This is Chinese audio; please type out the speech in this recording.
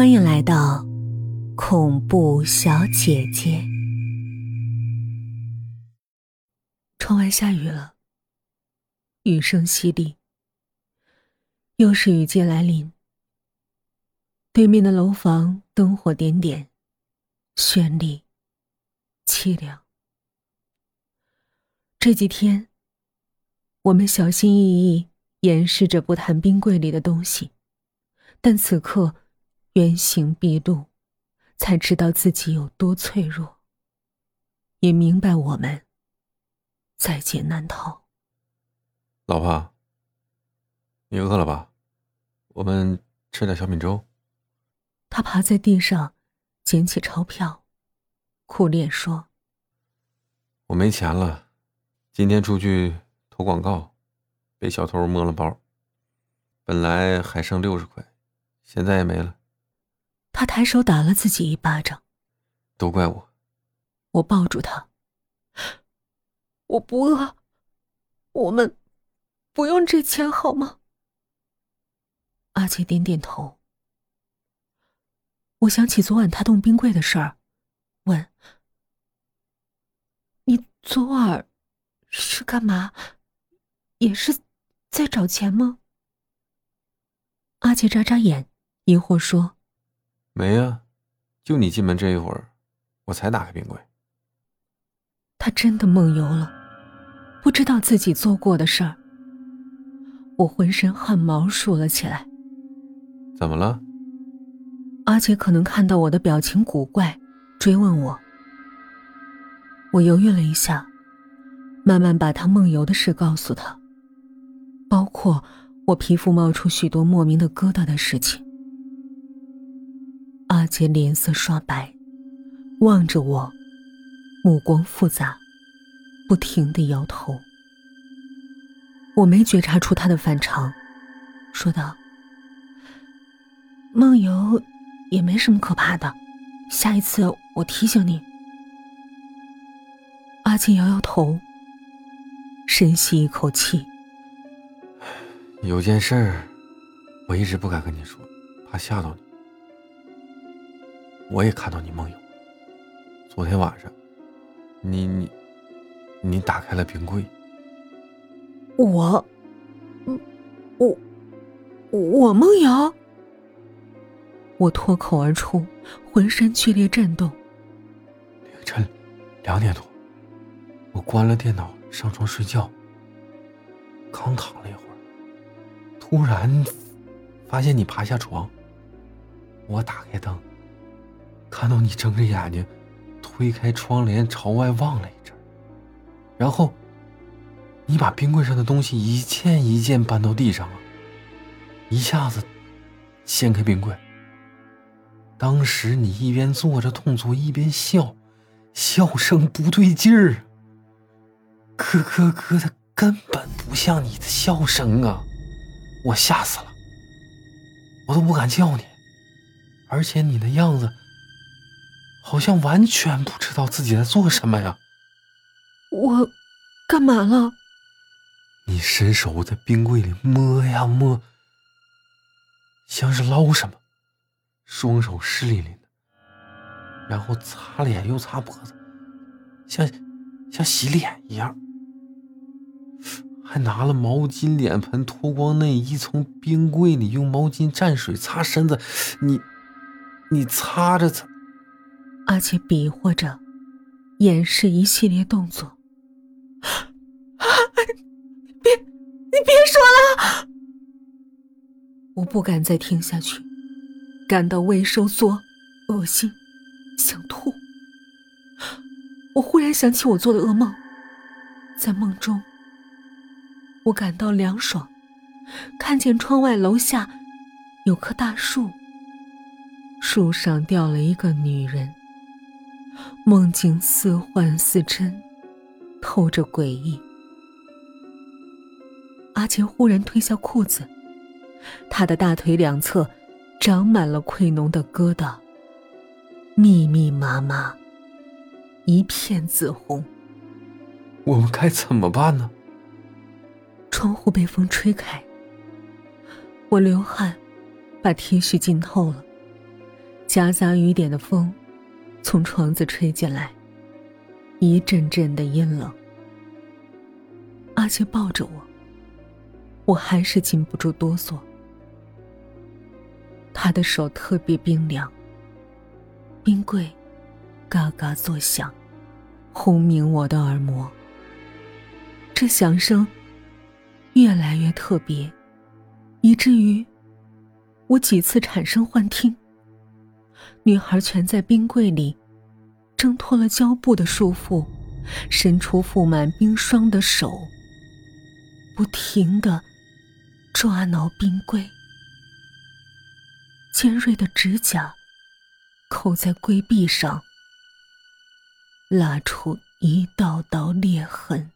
欢迎来到恐怖小姐姐。窗外下雨了，雨声淅沥，又是雨季来临。对面的楼房灯火点点，绚丽凄凉。这几天，我们小心翼翼掩饰着不谈冰柜里的东西，但此刻。原形毕露，才知道自己有多脆弱，也明白我们在劫难逃。老婆，你饿了吧？我们吃点小米粥。他爬在地上，捡起钞票，苦脸说：“我没钱了，今天出去投广告，被小偷摸了包，本来还剩六十块，现在也没了。”他抬手打了自己一巴掌，都怪我。我抱住他，我不饿，我们不用这钱好吗？阿杰点点头。我想起昨晚他动冰柜的事儿，问：“你昨晚是干嘛？也是在找钱吗？”阿杰眨眨眼，疑惑说。没呀，就你进门这一会儿，我才打开冰柜。他真的梦游了，不知道自己做过的事儿。我浑身汗毛竖了起来。怎么了？阿杰可能看到我的表情古怪，追问我。我犹豫了一下，慢慢把他梦游的事告诉他，包括我皮肤冒出许多莫名的疙瘩的事情。阿杰脸色刷白，望着我，目光复杂，不停的摇头。我没觉察出他的反常，说道：“梦游也没什么可怕的，下一次我提醒你。”阿杰摇摇头，深吸一口气：“有件事，我一直不敢跟你说，怕吓到你。”我也看到你梦游。昨天晚上，你你你打开了冰柜。我，我我梦游。我脱口而出，浑身剧烈震动。凌晨两点多，我关了电脑，上床睡觉。刚躺了一会儿，突然发现你爬下床。我打开灯。看到你睁着眼睛，推开窗帘朝外望了一阵，然后，你把冰柜上的东西一件一件搬到地上了，一下子掀开冰柜。当时你一边做着动作一边笑，笑声不对劲儿，咯咯咯的，根本不像你的笑声啊！我吓死了，我都不敢叫你，而且你的样子。好像完全不知道自己在做什么呀！我干嘛了？你伸手在冰柜里摸呀摸，像是捞什么，双手湿淋淋的，然后擦脸又擦脖子，像像洗脸一样，还拿了毛巾、脸盆、脱光内衣，从冰柜里用毛巾蘸水擦身子。你你擦着擦。阿杰比划着，演示一系列动作。别，你别说了！我不敢再听下去，感到胃收缩、恶心、想吐。我忽然想起我做的噩梦，在梦中，我感到凉爽，看见窗外楼下有棵大树，树上吊了一个女人。梦境似幻似真，透着诡异。阿杰忽然褪下裤子，他的大腿两侧长满了溃脓的疙瘩，密密麻麻，一片紫红。我们该怎么办呢？窗户被风吹开，我流汗，把 T 恤浸透了，夹杂雨点的风从窗子吹进来，一阵阵的阴冷。阿杰抱着我，我还是禁不住哆嗦。他的手特别冰凉，冰柜嘎嘎作响，轰鸣我的耳膜。这响声越来越特别，以至于我几次产生幻听。女孩蜷在冰柜里，挣脱了胶布的束缚，伸出覆满冰霜的手，不停的抓挠冰柜。尖锐的指甲扣在龟壁上，拉出一道道裂痕。